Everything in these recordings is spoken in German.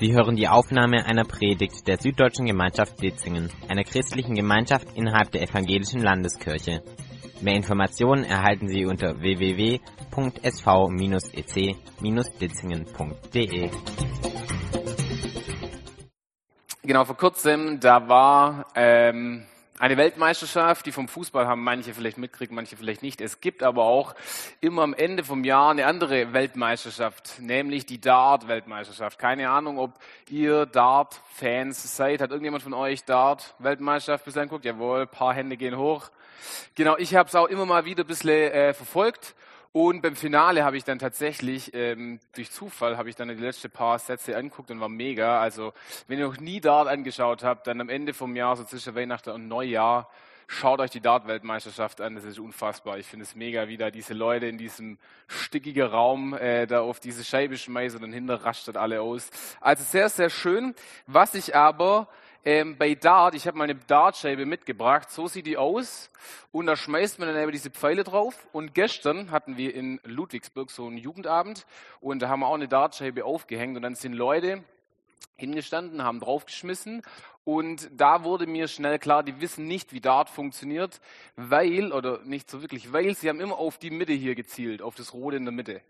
Sie hören die Aufnahme einer Predigt der Süddeutschen Gemeinschaft Ditzingen, einer christlichen Gemeinschaft innerhalb der Evangelischen Landeskirche. Mehr Informationen erhalten Sie unter www.sv-ec-ditzingen.de. Genau, vor kurzem, da war ähm, eine Weltmeisterschaft, die vom Fußball haben manche vielleicht mitgekriegt, manche vielleicht nicht. Es gibt aber auch immer am Ende vom Jahr eine andere Weltmeisterschaft, nämlich die Dart-Weltmeisterschaft. Keine Ahnung, ob ihr Dart-Fans seid. Hat irgendjemand von euch Dart-Weltmeisterschaft bislang geguckt? Jawohl, paar Hände gehen hoch. Genau, ich habe es auch immer mal wieder ein bisschen äh, verfolgt und beim Finale habe ich dann tatsächlich, ähm, durch Zufall, habe ich dann die letzten paar Sätze angeguckt und war mega. Also, wenn ihr noch nie Dart angeschaut habt, dann am Ende vom Jahr, so zwischen Weihnachten und Neujahr, schaut euch die Dart-Weltmeisterschaft an. Das ist unfassbar. Ich finde es mega, wie da diese Leute in diesem stickigen Raum äh, da auf diese Scheibe schmeißen und dann hinter rastet alle aus. Also sehr, sehr schön. Was ich aber ähm, bei Dart, ich habe mal eine Dartscheibe mitgebracht, so sieht die aus und da schmeißt man dann eben diese Pfeile drauf und gestern hatten wir in Ludwigsburg so einen Jugendabend und da haben wir auch eine Dartscheibe aufgehängt und dann sind Leute hingestanden, haben draufgeschmissen und da wurde mir schnell klar, die wissen nicht, wie Dart funktioniert, weil, oder nicht so wirklich, weil sie haben immer auf die Mitte hier gezielt, auf das Rote in der Mitte.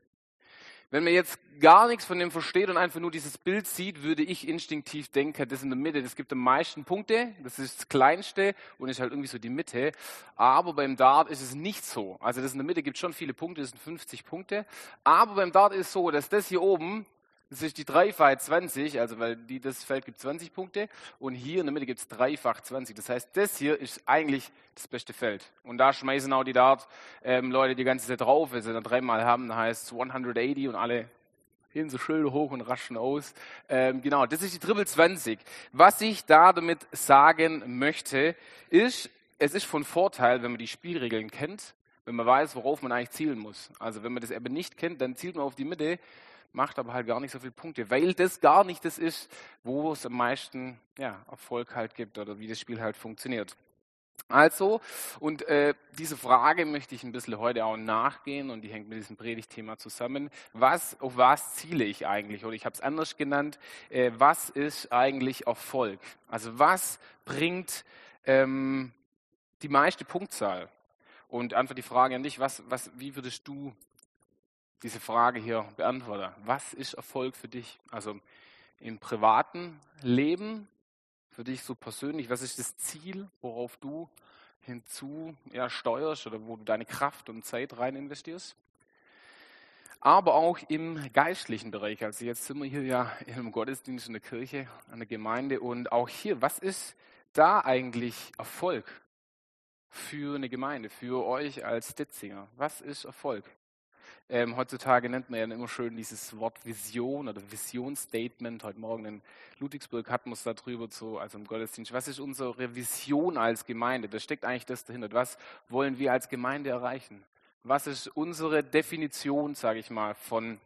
Wenn man jetzt gar nichts von dem versteht und einfach nur dieses Bild sieht, würde ich instinktiv denken, das in der Mitte, das gibt am meisten Punkte, das ist das Kleinste und ist halt irgendwie so die Mitte. Aber beim Dart ist es nicht so. Also das in der Mitte gibt schon viele Punkte, das sind 50 Punkte. Aber beim Dart ist es so, dass das hier oben ist die dreifach 20, also weil die, das Feld gibt 20 Punkte und hier in der Mitte gibt es dreifach 20. Das heißt, das hier ist eigentlich das beste Feld. Und da schmeißen auch die Dart-Leute ähm, die ganze Zeit drauf. Wenn sie dann dreimal haben, dann heißt es 180 und alle hin so Schilder hoch und raschen aus. Ähm, genau, das ist die Triple 20. Was ich da damit sagen möchte, ist, es ist von Vorteil, wenn man die Spielregeln kennt, wenn man weiß, worauf man eigentlich zielen muss. Also wenn man das eben nicht kennt, dann zielt man auf die Mitte macht aber halt gar nicht so viele Punkte, weil das gar nicht das ist, wo es am meisten ja, Erfolg halt gibt oder wie das Spiel halt funktioniert. Also, und äh, diese Frage möchte ich ein bisschen heute auch nachgehen und die hängt mit diesem Predigtthema zusammen. Was, auf was ziele ich eigentlich? Oder ich habe es anders genannt, äh, was ist eigentlich Erfolg? Also was bringt ähm, die meiste Punktzahl? Und einfach die Frage an dich, was, was, wie würdest du diese Frage hier beantworte. Was ist Erfolg für dich? Also im privaten Leben, für dich so persönlich, was ist das Ziel, worauf du hinzu ja, steuerst oder wo du deine Kraft und Zeit rein investierst? Aber auch im geistlichen Bereich. Also jetzt sind wir hier ja im Gottesdienst in der Kirche, an der Gemeinde und auch hier, was ist da eigentlich Erfolg für eine Gemeinde, für euch als Ditzinger? Was ist Erfolg? Ähm, heutzutage nennt man ja immer schön dieses Wort Vision oder Visionsstatement. Heute Morgen in Ludwigsburg hatten wir es darüber, so, also im Gottesdienst. Was ist unsere Vision als Gemeinde? Da steckt eigentlich das dahinter. Was wollen wir als Gemeinde erreichen? Was ist unsere Definition, sage ich mal, von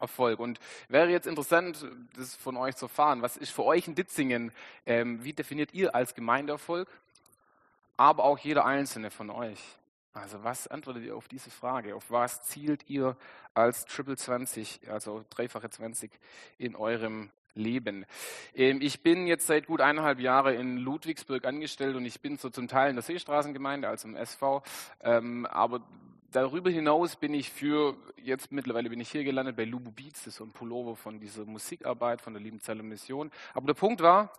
Erfolg. Und wäre jetzt interessant, das von euch zu erfahren, was ist für euch in Ditzingen, ähm, wie definiert ihr als Gemeindeerfolg, aber auch jeder einzelne von euch? Also was antwortet ihr auf diese Frage? Auf was zielt ihr als Triple 20, also dreifache 20 in eurem Leben? Ähm, ich bin jetzt seit gut eineinhalb Jahren in Ludwigsburg angestellt und ich bin so zum Teil in der Seestraßengemeinde, also im SV. Ähm, aber darüber hinaus bin ich für, jetzt mittlerweile bin ich hier gelandet bei Lubu Beats, das ist so ein Pullover von dieser Musikarbeit von der Liebenzeller Mission. Aber der Punkt war,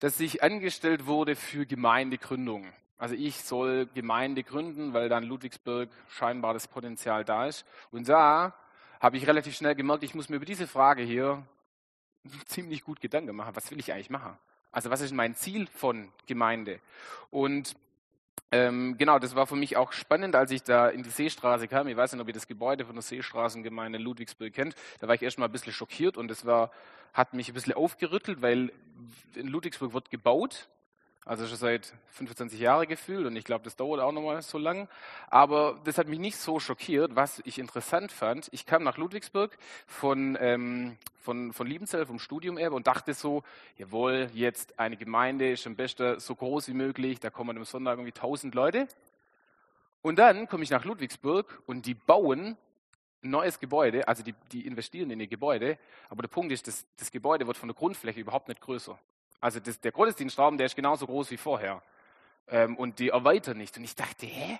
dass ich angestellt wurde für Gemeindegründung. Also ich soll Gemeinde gründen, weil dann Ludwigsburg scheinbar das Potenzial da ist. Und da habe ich relativ schnell gemerkt, ich muss mir über diese Frage hier ziemlich gut Gedanken machen. Was will ich eigentlich machen? Also was ist mein Ziel von Gemeinde? Und ähm, genau, das war für mich auch spannend, als ich da in die Seestraße kam. Ich weiß nicht, ob ihr das Gebäude von der Seestraßengemeinde in Ludwigsburg kennt. Da war ich erstmal ein bisschen schockiert und das war, hat mich ein bisschen aufgerüttelt, weil in Ludwigsburg wird gebaut also schon seit 25 Jahren gefühlt und ich glaube, das dauert auch nochmal so lang. Aber das hat mich nicht so schockiert. Was ich interessant fand, ich kam nach Ludwigsburg von, ähm, von, von Liebenzell, vom Studium Erbe und dachte so, jawohl, jetzt eine Gemeinde ist am besten so groß wie möglich, da kommen am Sonntag irgendwie 1000 Leute. Und dann komme ich nach Ludwigsburg und die bauen ein neues Gebäude, also die, die investieren in die Gebäude, aber der Punkt ist, das, das Gebäude wird von der Grundfläche überhaupt nicht größer. Also das, der Gottesdienstraum, der ist genauso groß wie vorher. Ähm, und die erweitern nicht. Und ich dachte, hä?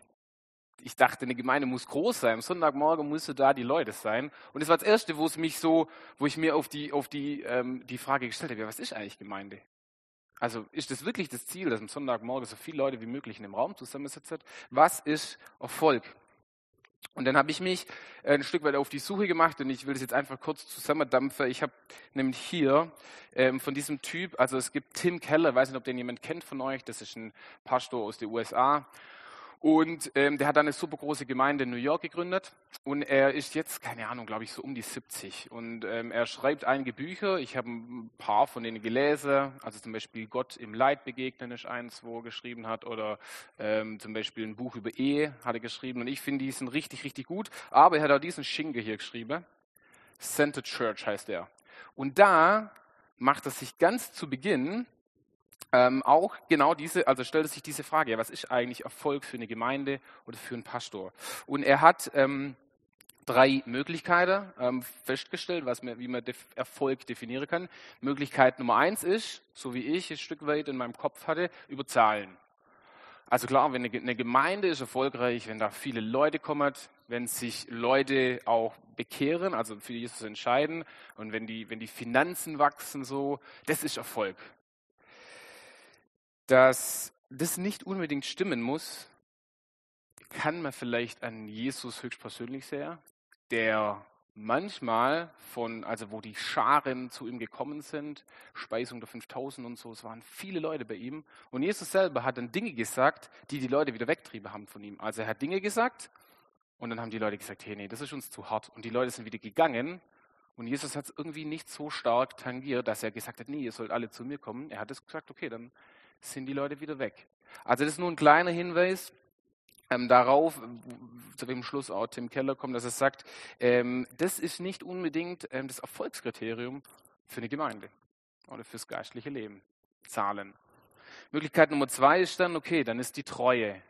Ich dachte, eine Gemeinde muss groß sein. Am Sonntagmorgen musste da die Leute sein. Und das war das Erste, wo es mich so, wo ich mir auf die, auf die, ähm, die Frage gestellt habe, was ist eigentlich Gemeinde? Also ist das wirklich das Ziel, dass am Sonntagmorgen so viele Leute wie möglich in dem Raum zusammensitzen? Was ist Erfolg? Und dann habe ich mich äh, ein Stück weit auf die Suche gemacht und ich will das jetzt einfach kurz zusammendampfen. Ich habe nämlich hier ähm, von diesem Typ, also es gibt Tim Keller, weiß nicht, ob den jemand kennt von euch, das ist ein Pastor aus den USA und ähm, der hat dann eine super große Gemeinde in New York gegründet. Und er ist jetzt, keine Ahnung, glaube ich, so um die 70. Und ähm, er schreibt einige Bücher. Ich habe ein paar von denen gelesen. Also zum Beispiel Gott im Leid begegnen ist eins, wo er geschrieben hat. Oder ähm, zum Beispiel ein Buch über Ehe hat er geschrieben. Und ich finde, die sind richtig, richtig gut. Aber er hat auch diesen Schinke hier geschrieben. Center Church heißt er. Und da macht er sich ganz zu Beginn ähm, auch genau diese, also stellte sich diese Frage, ja, was ist eigentlich Erfolg für eine Gemeinde oder für einen Pastor? Und er hat ähm, drei Möglichkeiten ähm, festgestellt, was man, wie man Def Erfolg definieren kann. Möglichkeit Nummer eins ist, so wie ich ein Stück weit in meinem Kopf hatte, über Zahlen. Also klar, wenn eine, Gemeinde ist erfolgreich, wenn da viele Leute kommen, wenn sich Leute auch bekehren, also für Jesus entscheiden und wenn die, wenn die Finanzen wachsen so, das ist Erfolg dass das nicht unbedingt stimmen muss, kann man vielleicht an Jesus höchstpersönlich sehen, der manchmal von, also wo die Scharen zu ihm gekommen sind, Speisung der 5000 und so, es waren viele Leute bei ihm. Und Jesus selber hat dann Dinge gesagt, die die Leute wieder wegtrieben haben von ihm. Also er hat Dinge gesagt und dann haben die Leute gesagt, hey, nee, das ist uns zu hart. Und die Leute sind wieder gegangen und Jesus hat es irgendwie nicht so stark tangiert, dass er gesagt hat, nee, ihr sollt alle zu mir kommen. Er hat es gesagt, okay, dann sind die Leute wieder weg. Also das ist nur ein kleiner Hinweis ähm, darauf, zu dem Schluss auch Tim Keller kommt, dass er sagt, ähm, das ist nicht unbedingt ähm, das Erfolgskriterium für eine Gemeinde oder fürs geistliche Leben. Zahlen. Möglichkeit Nummer zwei ist dann, okay, dann ist die Treue.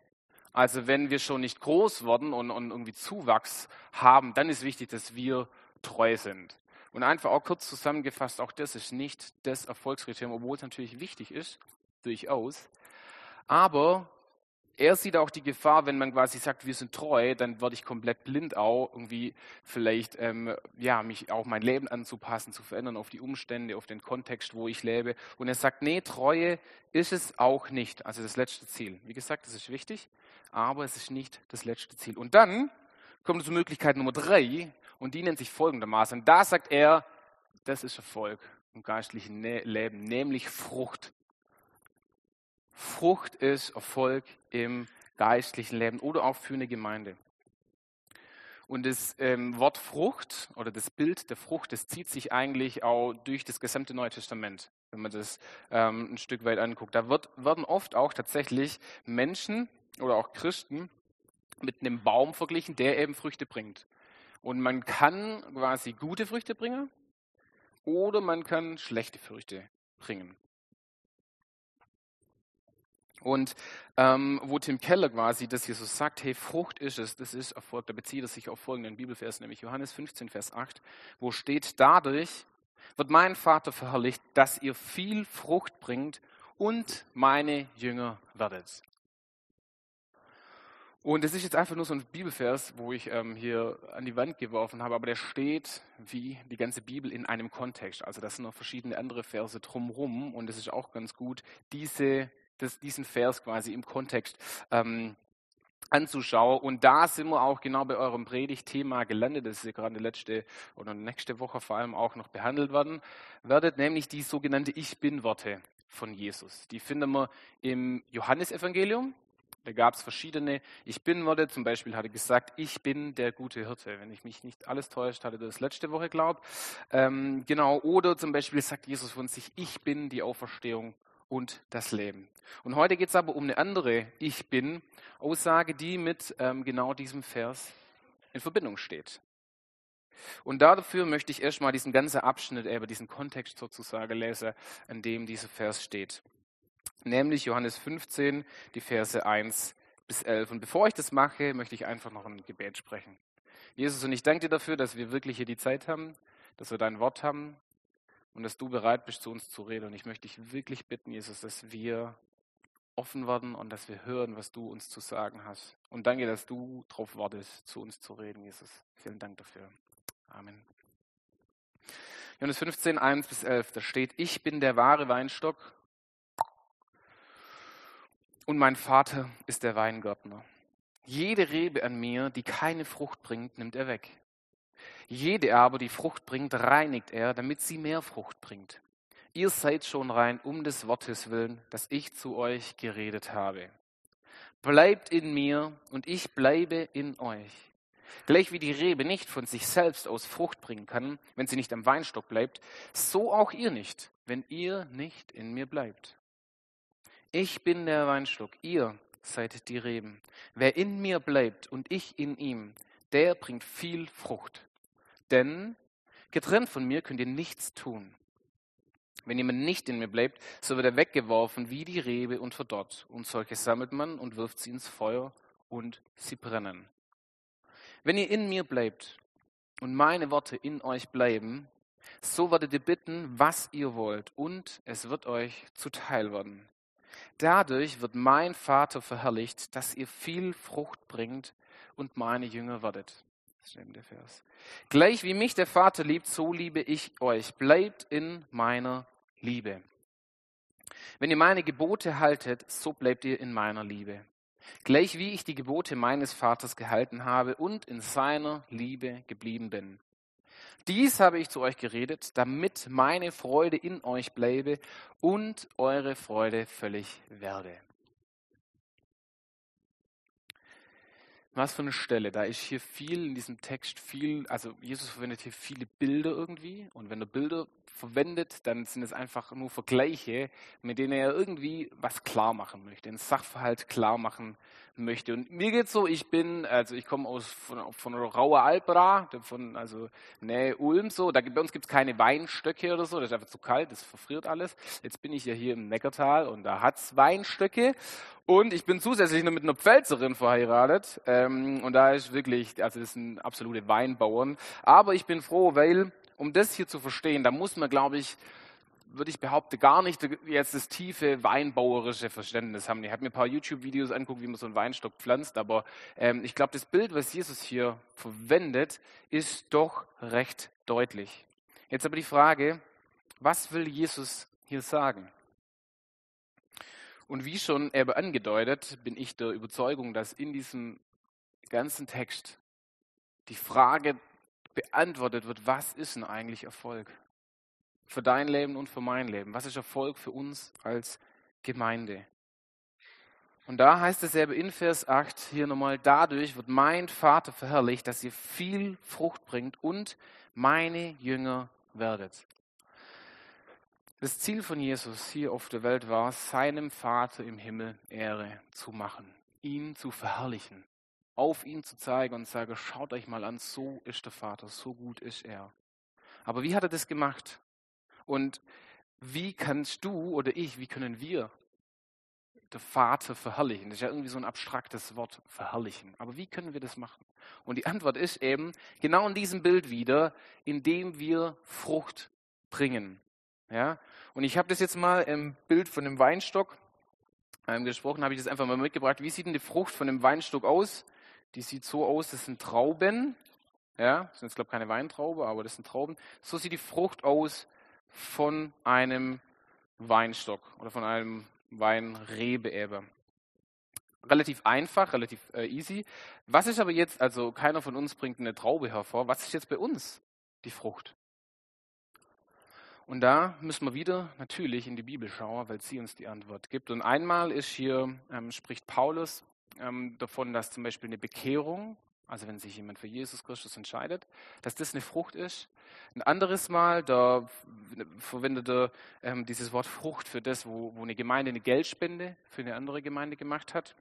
Also wenn wir schon nicht groß worden und, und irgendwie Zuwachs haben, dann ist wichtig, dass wir treu sind. Und einfach auch kurz zusammengefasst, auch das ist nicht das Erfolgskriterium, obwohl es natürlich wichtig ist, durchaus. Aber er sieht auch die Gefahr, wenn man quasi sagt, wir sind treu, dann werde ich komplett blind auch irgendwie vielleicht ähm, ja mich auch mein Leben anzupassen, zu verändern auf die Umstände, auf den Kontext, wo ich lebe. Und er sagt, nee, Treue ist es auch nicht. Also das letzte Ziel. Wie gesagt, das ist wichtig, aber es ist nicht das letzte Ziel. Und dann kommt zur Möglichkeit Nummer drei und die nennt sich folgendermaßen. Da sagt er, das ist Erfolg im geistlichen Leben, nämlich Frucht. Frucht ist Erfolg im geistlichen Leben oder auch für eine Gemeinde. Und das ähm, Wort Frucht oder das Bild der Frucht, das zieht sich eigentlich auch durch das gesamte Neue Testament, wenn man das ähm, ein Stück weit anguckt. Da wird, werden oft auch tatsächlich Menschen oder auch Christen mit einem Baum verglichen, der eben Früchte bringt. Und man kann quasi gute Früchte bringen oder man kann schlechte Früchte bringen. Und ähm, wo Tim Keller quasi das hier so sagt, hey, Frucht ist es, das ist Erfolg, da bezieht er sich auf folgenden Bibelvers, nämlich Johannes 15, Vers 8, wo steht, dadurch wird mein Vater verherrlicht, dass ihr viel Frucht bringt und meine Jünger werdet. Und es ist jetzt einfach nur so ein Bibelvers, wo ich ähm, hier an die Wand geworfen habe, aber der steht wie die ganze Bibel in einem Kontext. Also das sind noch verschiedene andere Verse drumherum und es ist auch ganz gut, diese das, diesen Vers quasi im Kontext ähm, anzuschauen. Und da sind wir auch genau bei eurem Predigtthema gelandet, das ist gerade letzte oder nächste Woche vor allem auch noch behandelt werden werdet, nämlich die sogenannte Ich Bin-Worte von Jesus. Die finden wir im Johannesevangelium. Da gab es verschiedene Ich Bin-Worte. Zum Beispiel hat er gesagt, ich bin der gute Hirte. Wenn ich mich nicht alles täuscht, hatte das letzte Woche glaubt. Ähm, genau. Oder zum Beispiel sagt Jesus von sich, ich bin die Auferstehung und das Leben. Und heute geht es aber um eine andere Ich bin Aussage, die mit ähm, genau diesem Vers in Verbindung steht. Und dafür möchte ich erstmal diesen ganzen Abschnitt, über diesen Kontext sozusagen lesen, in dem dieser Vers steht. Nämlich Johannes 15, die Verse 1 bis 11. Und bevor ich das mache, möchte ich einfach noch ein Gebet sprechen. Jesus, und ich danke dir dafür, dass wir wirklich hier die Zeit haben, dass wir dein Wort haben und dass du bereit bist, zu uns zu reden. Und ich möchte dich wirklich bitten, Jesus, dass wir offen werden und dass wir hören, was du uns zu sagen hast. Und danke, dass du darauf wartest, zu uns zu reden, Jesus. Vielen Dank dafür. Amen. Johannes 15, 1 bis 11, da steht, ich bin der wahre Weinstock und mein Vater ist der Weingärtner. Jede Rebe an mir, die keine Frucht bringt, nimmt er weg. Jede aber, die Frucht bringt, reinigt er, damit sie mehr Frucht bringt. Ihr seid schon rein um des Wortes willen, das ich zu euch geredet habe. Bleibt in mir und ich bleibe in euch. Gleich wie die Rebe nicht von sich selbst aus Frucht bringen kann, wenn sie nicht am Weinstock bleibt, so auch ihr nicht, wenn ihr nicht in mir bleibt. Ich bin der Weinstock, ihr seid die Reben. Wer in mir bleibt und ich in ihm, der bringt viel Frucht. Denn getrennt von mir könnt ihr nichts tun. Wenn jemand nicht in mir bleibt, so wird er weggeworfen wie die Rebe und verdorrt. Und solche sammelt man und wirft sie ins Feuer und sie brennen. Wenn ihr in mir bleibt und meine Worte in euch bleiben, so werdet ihr bitten, was ihr wollt, und es wird euch zuteil werden. Dadurch wird mein Vater verherrlicht, dass ihr viel Frucht bringt und meine Jünger werdet. Ist der Vers. Gleich wie mich der Vater liebt, so liebe ich euch. Bleibt in meiner Liebe. Wenn ihr meine Gebote haltet, so bleibt ihr in meiner Liebe. Gleich wie ich die Gebote meines Vaters gehalten habe und in seiner Liebe geblieben bin. Dies habe ich zu euch geredet, damit meine Freude in euch bleibe und eure Freude völlig werde. Was für eine Stelle. Da ist hier viel in diesem Text viel, also Jesus verwendet hier viele Bilder irgendwie. Und wenn er Bilder verwendet, dann sind es einfach nur Vergleiche, mit denen er irgendwie was klar machen möchte, einen Sachverhalt klar machen möchte. Und mir geht's so, ich bin, also ich komme aus von, von Rauer Albra, von also Nähe Ulm so. Da, bei uns gibt's keine Weinstöcke oder so, das ist einfach zu kalt, das verfriert alles. Jetzt bin ich ja hier im Neckartal und da hat's Weinstöcke. Und ich bin zusätzlich noch mit einer Pfälzerin verheiratet. Ähm, und da ist wirklich, also das sind absolute Weinbauern. Aber ich bin froh, weil um das hier zu verstehen, da muss man, glaube ich, würde ich behaupten, gar nicht jetzt das tiefe weinbauerische Verständnis haben. Ich habe mir ein paar YouTube-Videos angeguckt, wie man so einen Weinstock pflanzt, aber ähm, ich glaube, das Bild, was Jesus hier verwendet, ist doch recht deutlich. Jetzt aber die Frage, was will Jesus hier sagen? Und wie schon eben angedeutet, bin ich der Überzeugung, dass in diesem ganzen Text die Frage beantwortet wird, was ist denn eigentlich Erfolg? Für dein Leben und für mein Leben. Was ist Erfolg für uns als Gemeinde? Und da heißt es eben in Vers 8 hier nochmal, dadurch wird mein Vater verherrlicht, dass ihr viel Frucht bringt und meine Jünger werdet. Das Ziel von Jesus hier auf der Welt war, seinem Vater im Himmel Ehre zu machen, ihn zu verherrlichen auf ihn zu zeigen und sage, schaut euch mal an, so ist der Vater, so gut ist er. Aber wie hat er das gemacht? Und wie kannst du oder ich, wie können wir der Vater verherrlichen? Das ist ja irgendwie so ein abstraktes Wort, verherrlichen. Aber wie können wir das machen? Und die Antwort ist eben genau in diesem Bild wieder, indem wir Frucht bringen. Ja? Und ich habe das jetzt mal im Bild von dem Weinstock ähm, gesprochen, habe ich das einfach mal mitgebracht. Wie sieht denn die Frucht von dem Weinstock aus? Die sieht so aus, das sind Trauben. Ja, das sind jetzt, glaube ich, keine Weintraube, aber das sind Trauben. So sieht die Frucht aus von einem Weinstock oder von einem Weinrebe. Relativ einfach, relativ äh, easy. Was ist aber jetzt, also keiner von uns bringt eine Traube hervor, was ist jetzt bei uns die Frucht? Und da müssen wir wieder natürlich in die Bibel schauen, weil sie uns die Antwort gibt. Und einmal ist hier, ähm, spricht Paulus ähm, davon, dass zum Beispiel eine Bekehrung, also wenn sich jemand für Jesus Christus entscheidet, dass das eine Frucht ist. Ein anderes Mal, da verwendet er ähm, dieses Wort Frucht für das, wo, wo eine Gemeinde eine Geldspende für eine andere Gemeinde gemacht hat.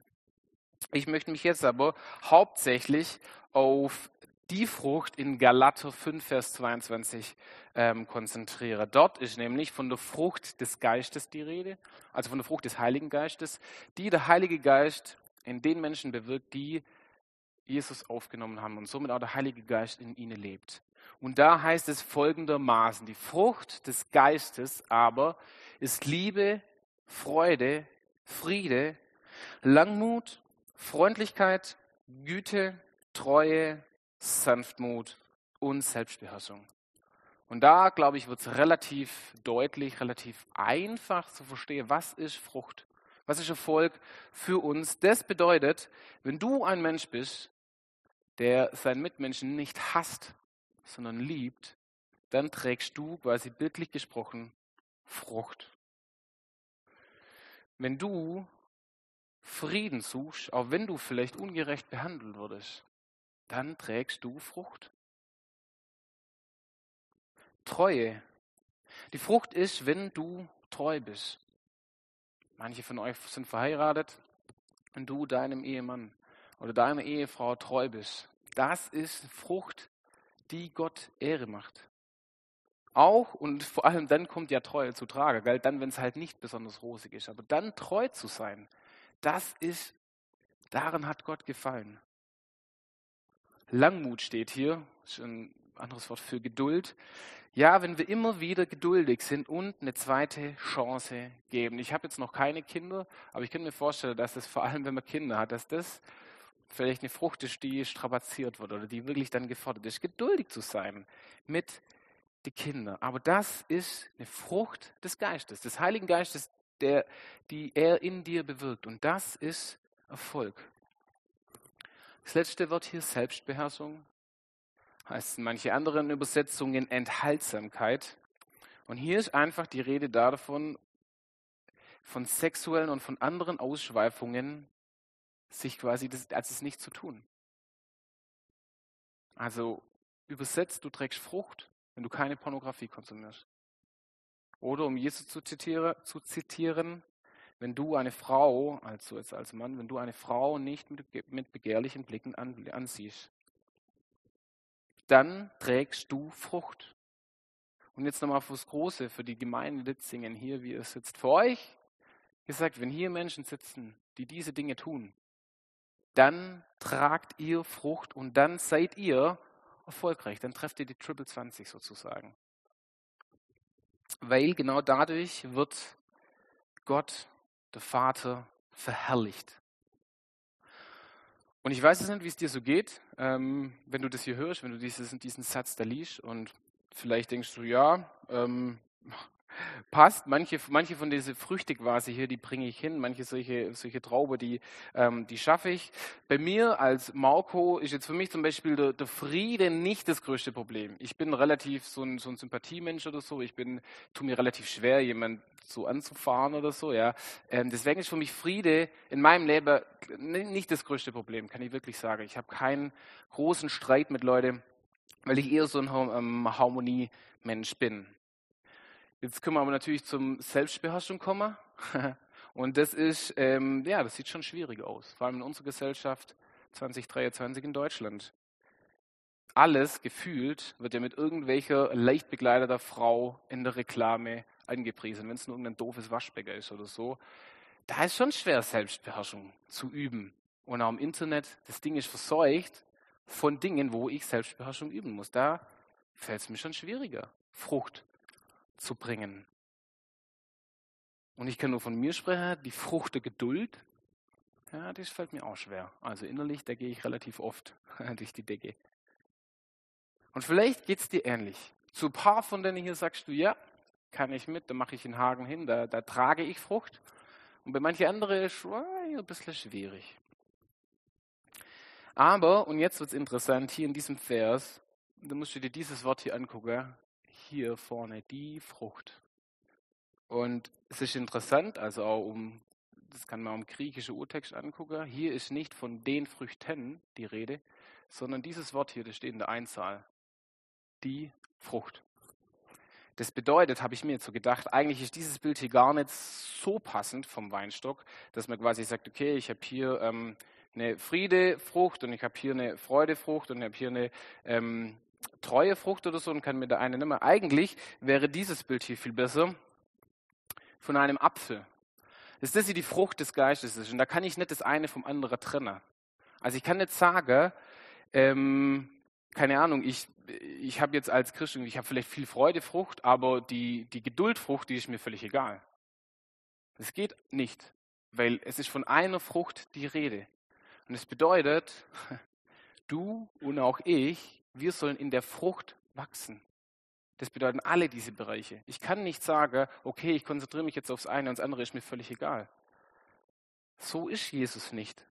Ich möchte mich jetzt aber hauptsächlich auf die Frucht in Galater 5, Vers 22 ähm, konzentrieren. Dort ist nämlich von der Frucht des Geistes die Rede, also von der Frucht des Heiligen Geistes, die der Heilige Geist in den Menschen bewirkt, die Jesus aufgenommen haben und somit auch der Heilige Geist in ihnen lebt. Und da heißt es folgendermaßen, die Frucht des Geistes aber ist Liebe, Freude, Friede, Langmut, Freundlichkeit, Güte, Treue, Sanftmut und Selbstbeherrschung. Und da, glaube ich, wird es relativ deutlich, relativ einfach zu verstehen, was ist Frucht, was ist Erfolg für uns. Das bedeutet, wenn du ein Mensch bist, der seinen Mitmenschen nicht hasst, sondern liebt, dann trägst du quasi bildlich gesprochen Frucht. Wenn du Frieden suchst, auch wenn du vielleicht ungerecht behandelt wurdest, dann trägst du Frucht. Treue. Die Frucht ist, wenn du treu bist. Manche von euch sind verheiratet und du deinem Ehemann oder deiner Ehefrau treu bist. Das ist Frucht, die Gott Ehre macht. Auch und vor allem dann kommt ja Treue zu Trage, gell? dann, wenn es halt nicht besonders rosig ist. Aber dann treu zu sein, das ist, daran hat Gott gefallen. Langmut steht hier, ist ein anderes Wort für Geduld. Ja, wenn wir immer wieder geduldig sind und eine zweite Chance geben. Ich habe jetzt noch keine Kinder, aber ich kann mir vorstellen, dass das vor allem, wenn man Kinder hat, dass das vielleicht eine Frucht ist, die strapaziert wird oder die wirklich dann gefordert ist, geduldig zu sein mit den Kindern. Aber das ist eine Frucht des Geistes, des Heiligen Geistes, der, die er in dir bewirkt. Und das ist Erfolg. Das letzte Wort hier Selbstbeherrschung heißt in manchen anderen Übersetzungen Enthaltsamkeit. Und hier ist einfach die Rede davon, von sexuellen und von anderen Ausschweifungen sich quasi das, als es nicht zu tun. Also übersetzt, du trägst Frucht, wenn du keine Pornografie konsumierst. Oder um Jesus zu, zitiere, zu zitieren, wenn du eine Frau, also jetzt als Mann, wenn du eine Frau nicht mit, mit begehrlichen Blicken an, ansiehst, dann trägst du Frucht. Und jetzt nochmal fürs Große, für die Gemeinde Litzingen hier, wie ihr sitzt. Für euch gesagt, wenn hier Menschen sitzen, die diese Dinge tun, dann tragt ihr Frucht und dann seid ihr erfolgreich. Dann trefft ihr die Triple 20 sozusagen. Weil genau dadurch wird Gott, der Vater, verherrlicht. Und ich weiß es nicht, wie es dir so geht, ähm, wenn du das hier hörst, wenn du dieses, diesen Satz da liest und vielleicht denkst du, ja, ähm, passt. Manche, manche von diesen Früchte quasi hier, die bringe ich hin. Manche solche, solche Traube, die, ähm, die schaffe ich. Bei mir als Marco ist jetzt für mich zum Beispiel der, der Friede nicht das größte Problem. Ich bin relativ so ein, so ein Sympathiemensch oder so. Ich bin, tu mir relativ schwer, jemand so anzufahren oder so, ja. Ähm, deswegen ist für mich Friede in meinem Leben nicht das größte Problem, kann ich wirklich sagen. Ich habe keinen großen Streit mit Leuten, weil ich eher so ein ähm, Harmonie-Mensch bin. Jetzt können wir aber natürlich zum Selbstbeherrschung kommen. Und das ist, ähm, ja, das sieht schon schwierig aus, vor allem in unserer Gesellschaft 2023 in Deutschland. Alles gefühlt wird ja mit irgendwelcher leicht begleiteter Frau in der Reklame angepriesen, wenn es nur irgendein doofes Waschbecker ist oder so. Da ist schon schwer, Selbstbeherrschung zu üben. Und auch im Internet, das Ding ist verseucht von Dingen, wo ich Selbstbeherrschung üben muss. Da fällt es mir schon schwieriger, Frucht zu bringen. Und ich kann nur von mir sprechen, die Frucht der Geduld, ja, das fällt mir auch schwer. Also innerlich, da gehe ich relativ oft durch die Decke. Und vielleicht geht es dir ähnlich. Zu ein paar von denen hier sagst du, ja, kann ich mit, da mache ich einen Haken hin, da, da trage ich Frucht. Und bei manchen anderen ist es ein bisschen schwierig. Aber, und jetzt wird es interessant, hier in diesem Vers, da musst du dir dieses Wort hier angucken, hier vorne die Frucht. Und es ist interessant, also auch um, das kann man im griechischen Urtext angucken, hier ist nicht von den Früchten die Rede, sondern dieses Wort hier, das steht in der Einzahl. Die Frucht. Das bedeutet, habe ich mir jetzt so gedacht, eigentlich ist dieses Bild hier gar nicht so passend vom Weinstock, dass man quasi sagt, okay, ich habe hier ähm, eine Friedefrucht und ich habe hier eine Freudefrucht und ich habe hier eine ähm, treue Frucht oder so und kann mir da eine nehmen. Eigentlich wäre dieses Bild hier viel besser von einem Apfel. Das ist die Frucht des Geistes ist. Und da kann ich nicht das eine vom anderen trennen. Also ich kann nicht sagen, ähm, keine Ahnung, ich, ich habe jetzt als Christ, ich habe vielleicht viel Freudefrucht, aber die, die Geduldfrucht, die ist mir völlig egal. Das geht nicht, weil es ist von einer Frucht die Rede. Und es bedeutet, du und auch ich, wir sollen in der Frucht wachsen. Das bedeuten alle diese Bereiche. Ich kann nicht sagen, okay, ich konzentriere mich jetzt aufs eine und das andere ist mir völlig egal. So ist Jesus nicht.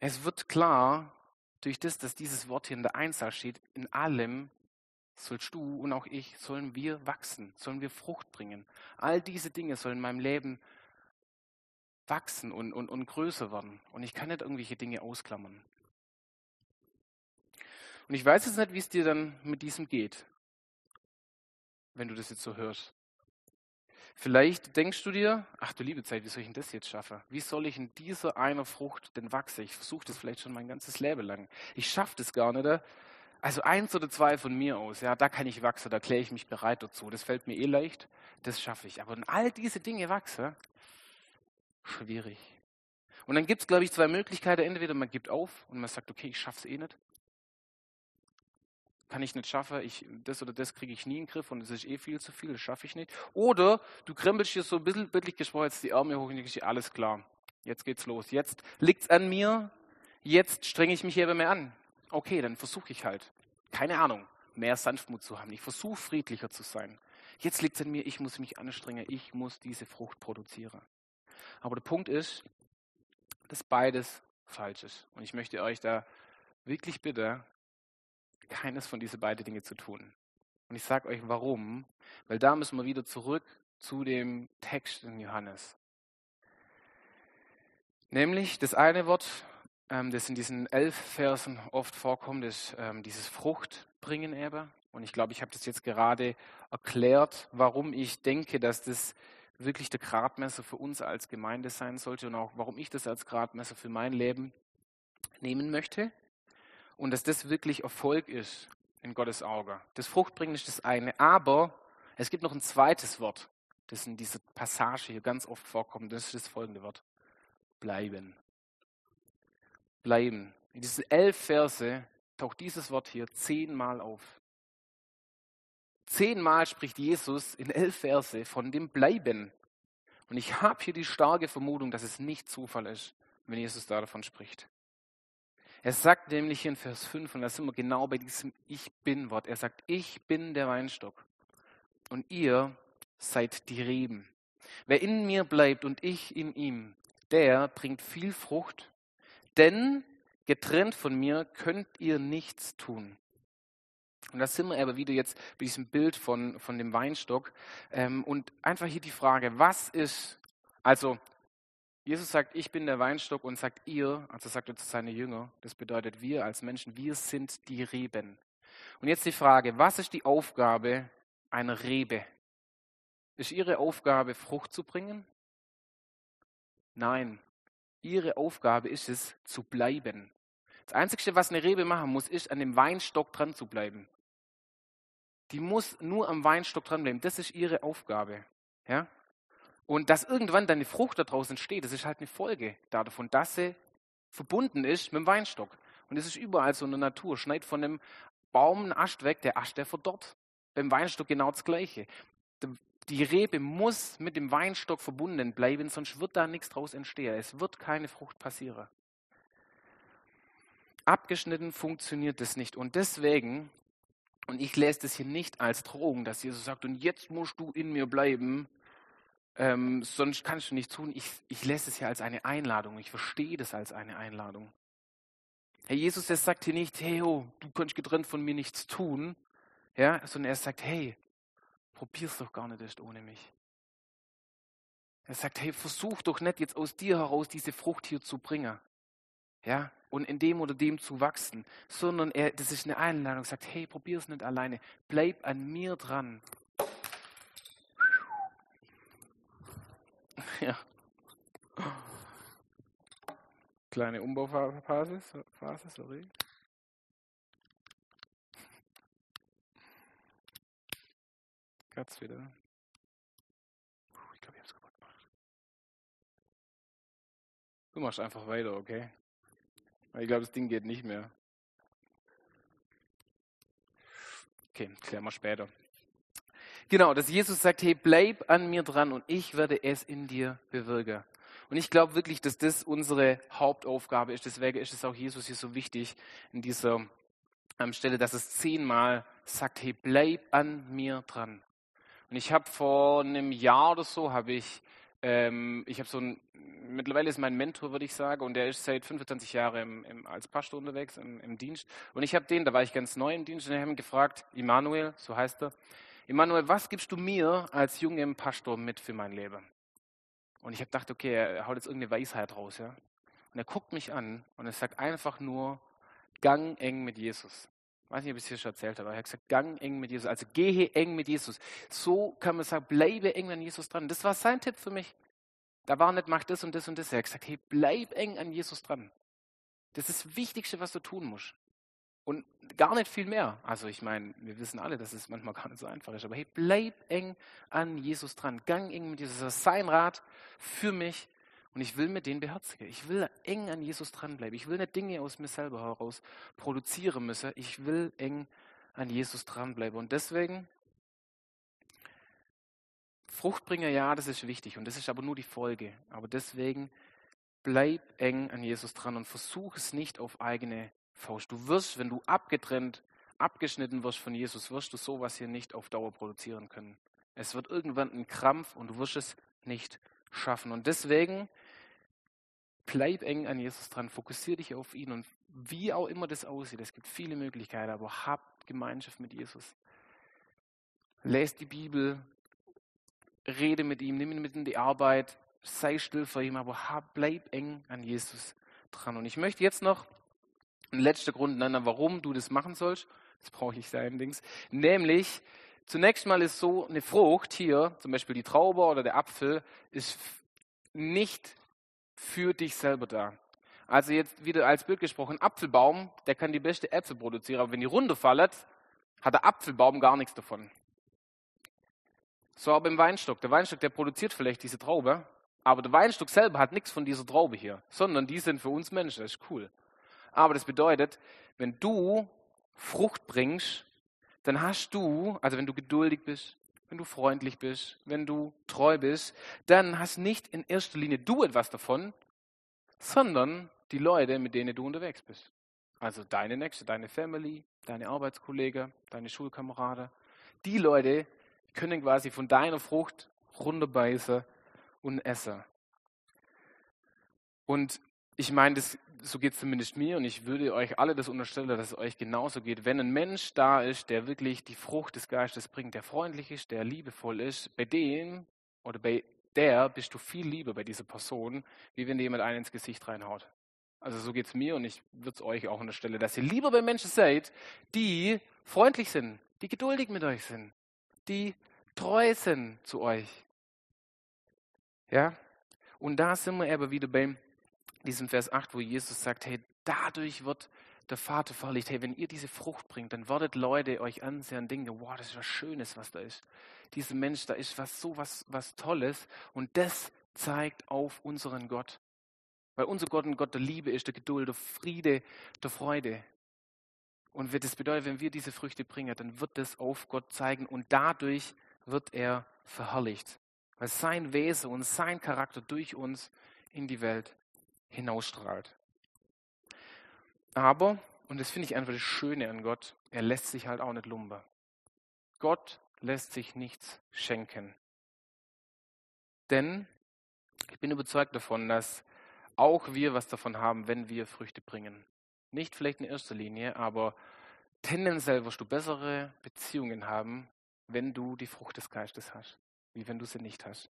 Es wird klar, durch das, dass dieses Wort hier in der Einzahl steht, in allem sollst du und auch ich, sollen wir wachsen, sollen wir Frucht bringen. All diese Dinge sollen in meinem Leben wachsen und, und, und größer werden. Und ich kann nicht irgendwelche Dinge ausklammern. Und ich weiß jetzt nicht, wie es dir dann mit diesem geht, wenn du das jetzt so hörst. Vielleicht denkst du dir, ach du liebe Zeit, wie soll ich denn das jetzt schaffen? Wie soll ich in dieser einer Frucht denn wachsen? Ich versuche das vielleicht schon mein ganzes Leben lang. Ich schaffe das gar nicht. Also eins oder zwei von mir aus, ja, da kann ich wachsen, da kläre ich mich bereit dazu. Das fällt mir eh leicht, das schaffe ich. Aber in all diese Dinge wachsen, schwierig. Und dann gibt es, glaube ich, zwei Möglichkeiten. Entweder man gibt auf und man sagt, okay, ich schaffe es eh nicht kann ich nicht schaffen, ich, das oder das kriege ich nie in den Griff und es ist eh viel zu viel, das schaffe ich nicht. Oder du krempelst hier so ein bisschen bildlich gesprochen jetzt die Arme hoch und ich alles klar, jetzt geht's los, jetzt liegt es an mir, jetzt strenge ich mich eben mehr an. Okay, dann versuche ich halt, keine Ahnung, mehr Sanftmut zu haben. Ich versuche friedlicher zu sein. Jetzt liegt es an mir, ich muss mich anstrengen, ich muss diese Frucht produzieren. Aber der Punkt ist, dass beides falsch ist. Und ich möchte euch da wirklich bitten, keines von diesen beiden Dinge zu tun. Und ich sage euch warum, weil da müssen wir wieder zurück zu dem Text in Johannes. Nämlich das eine Wort, ähm, das in diesen elf Versen oft vorkommt, ist ähm, dieses Fruchtbringen eben. Und ich glaube, ich habe das jetzt gerade erklärt, warum ich denke, dass das wirklich der Gradmesser für uns als Gemeinde sein sollte und auch warum ich das als Gradmesser für mein Leben nehmen möchte und dass das wirklich Erfolg ist in Gottes Auge. Das Fruchtbringen ist das eine, aber es gibt noch ein zweites Wort, das in dieser Passage hier ganz oft vorkommt. Das ist das folgende Wort. Bleiben. Bleiben. In diesen elf Verse taucht dieses Wort hier zehnmal auf. Zehnmal spricht Jesus in elf Verse von dem Bleiben. Und ich habe hier die starke Vermutung, dass es nicht Zufall ist, wenn Jesus da davon spricht. Er sagt nämlich in Vers 5, und da sind wir genau bei diesem Ich bin-Wort. Er sagt, ich bin der Weinstock und ihr seid die Reben. Wer in mir bleibt und ich in ihm, der bringt viel Frucht, denn getrennt von mir könnt ihr nichts tun. Und da sind wir aber wieder jetzt bei diesem Bild von, von dem Weinstock. Ähm, und einfach hier die Frage, was ist, also Jesus sagt, ich bin der Weinstock und sagt ihr, also sagt er zu seinen Jünger, das bedeutet wir als Menschen, wir sind die Reben. Und jetzt die Frage, was ist die Aufgabe einer Rebe? Ist ihre Aufgabe, Frucht zu bringen? Nein, ihre Aufgabe ist es, zu bleiben. Das Einzige, was eine Rebe machen muss, ist, an dem Weinstock dran zu bleiben. Die muss nur am Weinstock dranbleiben. Das ist ihre Aufgabe. Ja? Und dass irgendwann dann eine Frucht da draußen steht, das ist halt eine Folge davon, dass sie verbunden ist mit dem Weinstock. Und das ist überall so in der Natur. Schneid von einem Baum einen Ast weg, der Ast, der verdorrt. Beim Weinstock genau das Gleiche. Die Rebe muss mit dem Weinstock verbunden bleiben, sonst wird da nichts draus entstehen. Es wird keine Frucht passieren. Abgeschnitten funktioniert das nicht. Und deswegen, und ich lese das hier nicht als Drohung, dass Jesus sagt, und jetzt musst du in mir bleiben, ähm, sonst kannst du nichts tun. Ich, ich lese es ja als eine Einladung. Ich verstehe das als eine Einladung. Herr Jesus, er sagt hier nicht, hey, oh, du kannst getrennt von mir nichts tun, ja, sondern er sagt, hey, probier's doch gar nicht erst ohne mich. Er sagt, hey, versuch doch nicht jetzt aus dir heraus diese Frucht hier zu bringen, ja, und in dem oder dem zu wachsen, sondern er, das ist eine Einladung, sagt, hey, probier's nicht alleine, bleib an mir dran, Ja. Kleine Umbauphase, Phase, sorry. Katz wieder. Ich glaube, ich habe es kaputt gemacht. Du machst einfach weiter, okay? Ich glaube, das Ding geht nicht mehr. Okay, klären wir später. Genau, dass Jesus sagt, hey, bleib an mir dran und ich werde es in dir bewirken. Und ich glaube wirklich, dass das unsere Hauptaufgabe ist. Deswegen ist es auch Jesus hier so wichtig in dieser ähm, Stelle, dass es zehnmal sagt, hey, bleib an mir dran. Und ich habe vor einem Jahr oder so, habe ich, ähm, ich habe so ein, mittlerweile ist mein Mentor, würde ich sagen, und der ist seit 25 Jahren im, im, als Pastor unterwegs im, im Dienst. Und ich habe den, da war ich ganz neu im Dienst, und ich habe ihn gefragt, Immanuel, so heißt er, Immanuel, was gibst du mir als jungem Pastor mit für mein Leben? Und ich habe gedacht, okay, er haut jetzt irgendeine Weisheit raus, ja. Und er guckt mich an und er sagt einfach nur, gang eng mit Jesus. Ich weiß nicht, ob ich es hier schon erzählt habe, aber er hat gesagt, gang eng mit Jesus. Also gehe eng mit Jesus. So kann man sagen, bleibe eng an Jesus dran. Das war sein Tipp für mich. Da war nicht, mach das und das und das. Er hat gesagt, hey, bleib eng an Jesus dran. Das ist das Wichtigste, was du tun musst. Und gar nicht viel mehr. Also ich meine, wir wissen alle, dass es manchmal gar nicht so einfach ist. Aber hey, bleib eng an Jesus dran. Gang eng mit Jesus. Das ist sein Rat für mich. Und ich will mir den beherzigen. Ich will eng an Jesus dranbleiben. Ich will nicht Dinge aus mir selber heraus produzieren müssen. Ich will eng an Jesus dranbleiben. Und deswegen, Fruchtbringer, ja, das ist wichtig. Und das ist aber nur die Folge. Aber deswegen, bleib eng an Jesus dran und versuch es nicht auf eigene Faust. Du wirst, wenn du abgetrennt, abgeschnitten wirst von Jesus, wirst du sowas hier nicht auf Dauer produzieren können. Es wird irgendwann ein Krampf und du wirst es nicht schaffen. Und deswegen bleib eng an Jesus dran, fokussiere dich auf ihn und wie auch immer das aussieht, es gibt viele Möglichkeiten, aber hab Gemeinschaft mit Jesus. Lest die Bibel, rede mit ihm, nimm ihn mit in die Arbeit, sei still vor ihm, aber hab, bleib eng an Jesus dran. Und ich möchte jetzt noch ein letzter Grund nennen, warum du das machen sollst. Das brauche ich sein Dings. Nämlich, zunächst mal ist so, eine Frucht hier, zum Beispiel die Traube oder der Apfel, ist nicht für dich selber da. Also jetzt wieder als Bild gesprochen, Apfelbaum, der kann die beste Äpfel produzieren, aber wenn die Runde fallen, hat der Apfelbaum gar nichts davon. So aber im Weinstock. Der Weinstock, der produziert vielleicht diese Traube, aber der Weinstock selber hat nichts von dieser Traube hier, sondern die sind für uns Menschen. Das ist cool. Aber das bedeutet, wenn du Frucht bringst, dann hast du, also wenn du geduldig bist, wenn du freundlich bist, wenn du treu bist, dann hast nicht in erster Linie du etwas davon, sondern die Leute, mit denen du unterwegs bist. Also deine Nächste, deine Family, deine Arbeitskollegen, deine Schulkameraden. Die Leute können quasi von deiner Frucht runterbeißen und essen. Und ich meine, das, so geht es zumindest mir und ich würde euch alle das unterstellen, dass es euch genauso geht. Wenn ein Mensch da ist, der wirklich die Frucht des Geistes bringt, der freundlich ist, der liebevoll ist, bei dem oder bei der bist du viel lieber bei dieser Person, wie wenn dir jemand einen ins Gesicht reinhaut. Also so geht es mir und ich würde es euch auch unterstellen, dass ihr lieber bei Menschen seid, die freundlich sind, die geduldig mit euch sind, die treu sind zu euch. Ja? Und da sind wir aber wieder beim diesem Vers 8, wo Jesus sagt, hey, dadurch wird der Vater verherrlicht. Hey, wenn ihr diese Frucht bringt, dann werdet Leute euch ansehen und denken, wow, das ist was Schönes, was da ist. Dieser Mensch, da ist was so was, was Tolles. Und das zeigt auf unseren Gott. Weil unser Gott ein Gott der Liebe ist, der Geduld, der Friede, der Freude. Und das bedeutet, wenn wir diese Früchte bringen, dann wird das auf Gott zeigen und dadurch wird er verherrlicht. Weil sein Wesen und sein Charakter durch uns in die Welt hinausstrahlt. Aber, und das finde ich einfach das Schöne an Gott, er lässt sich halt auch nicht lumpen. Gott lässt sich nichts schenken. Denn ich bin überzeugt davon, dass auch wir was davon haben, wenn wir Früchte bringen. Nicht vielleicht in erster Linie, aber tendenziell wirst du bessere Beziehungen haben, wenn du die Frucht des Geistes hast, wie wenn du sie nicht hast.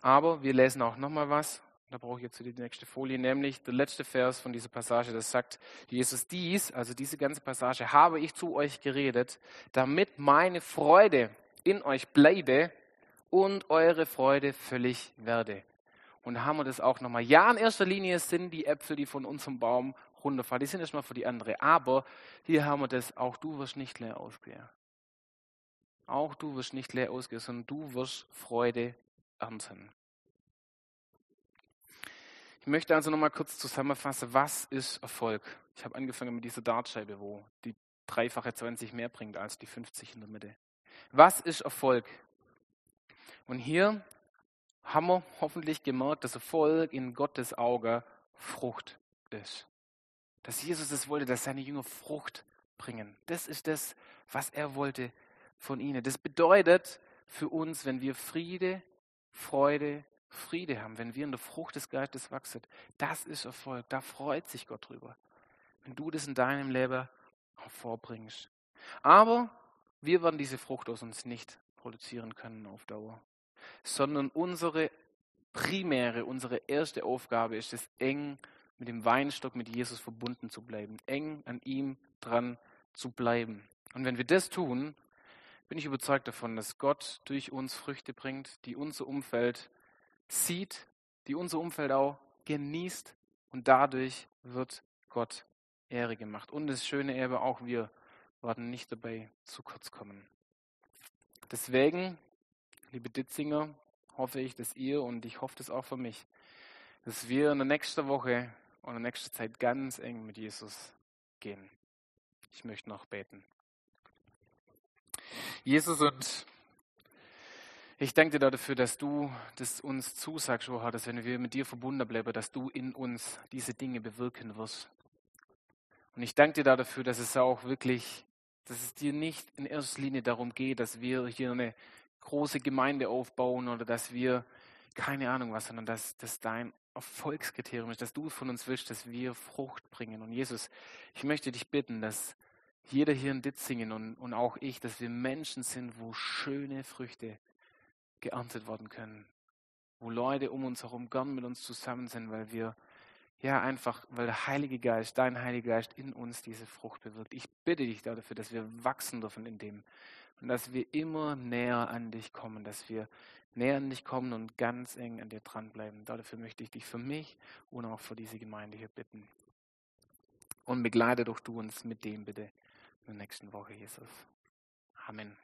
Aber wir lesen auch nochmal was, da brauche ich jetzt die nächste Folie, nämlich der letzte Vers von dieser Passage, das sagt Jesus dies, also diese ganze Passage, habe ich zu euch geredet, damit meine Freude in euch bleibe und eure Freude völlig werde. Und da haben wir das auch nochmal. Ja, in erster Linie sind die Äpfel, die von unserem Baum runterfallen, die sind erstmal für die andere. Aber hier haben wir das, auch du wirst nicht leer ausgehen. Auch du wirst nicht leer ausgehen, sondern du wirst Freude ernten. Ich möchte also nochmal kurz zusammenfassen, was ist Erfolg? Ich habe angefangen mit dieser Dartscheibe, wo die dreifache 20 mehr bringt als die 50 in der Mitte. Was ist Erfolg? Und hier haben wir hoffentlich gemerkt, dass Erfolg in Gottes Auge Frucht ist. Dass Jesus es wollte, dass seine Jünger Frucht bringen. Das ist das, was er wollte von ihnen. Das bedeutet für uns, wenn wir Friede, Freude, Friede haben, wenn wir in der Frucht des Geistes wachsen, das ist Erfolg. Da freut sich Gott drüber. Wenn du das in deinem Leben hervorbringst. Aber wir werden diese Frucht aus uns nicht produzieren können auf Dauer, sondern unsere primäre, unsere erste Aufgabe ist es, eng mit dem Weinstock, mit Jesus verbunden zu bleiben, eng an ihm dran zu bleiben. Und wenn wir das tun, bin ich überzeugt davon, dass Gott durch uns Früchte bringt, die unser Umfeld sieht, die unser Umfeld auch genießt und dadurch wird Gott Ehre gemacht. Und das schöne Erbe, auch wir werden nicht dabei zu kurz kommen. Deswegen, liebe Ditzinger, hoffe ich, dass ihr und ich hoffe das auch für mich, dass wir in der nächsten Woche und in der nächsten Zeit ganz eng mit Jesus gehen. Ich möchte noch beten. Jesus und ich danke dir dafür, dass du das uns zusagst, oh Herr, dass wenn wir mit dir verbunden bleiben, dass du in uns diese Dinge bewirken wirst. Und ich danke dir dafür, dass es auch wirklich, dass es dir nicht in erster Linie darum geht, dass wir hier eine große Gemeinde aufbauen oder dass wir keine Ahnung was, sondern dass das dein Erfolgskriterium ist, dass du von uns willst, dass wir Frucht bringen. Und Jesus, ich möchte dich bitten, dass jeder hier in Ditzingen und, und auch ich, dass wir Menschen sind, wo schöne Früchte geerntet werden können. Wo Leute um uns herum gern mit uns zusammen sind, weil wir ja, einfach, weil der Heilige Geist, dein Heiliger Geist in uns diese Frucht bewirkt. Ich bitte dich dafür, dass wir wachsen dürfen in dem und dass wir immer näher an dich kommen, dass wir näher an dich kommen und ganz eng an dir dranbleiben. Dafür möchte ich dich für mich und auch für diese Gemeinde hier bitten. Und begleite doch du uns mit dem bitte in der nächsten Woche, Jesus. Amen.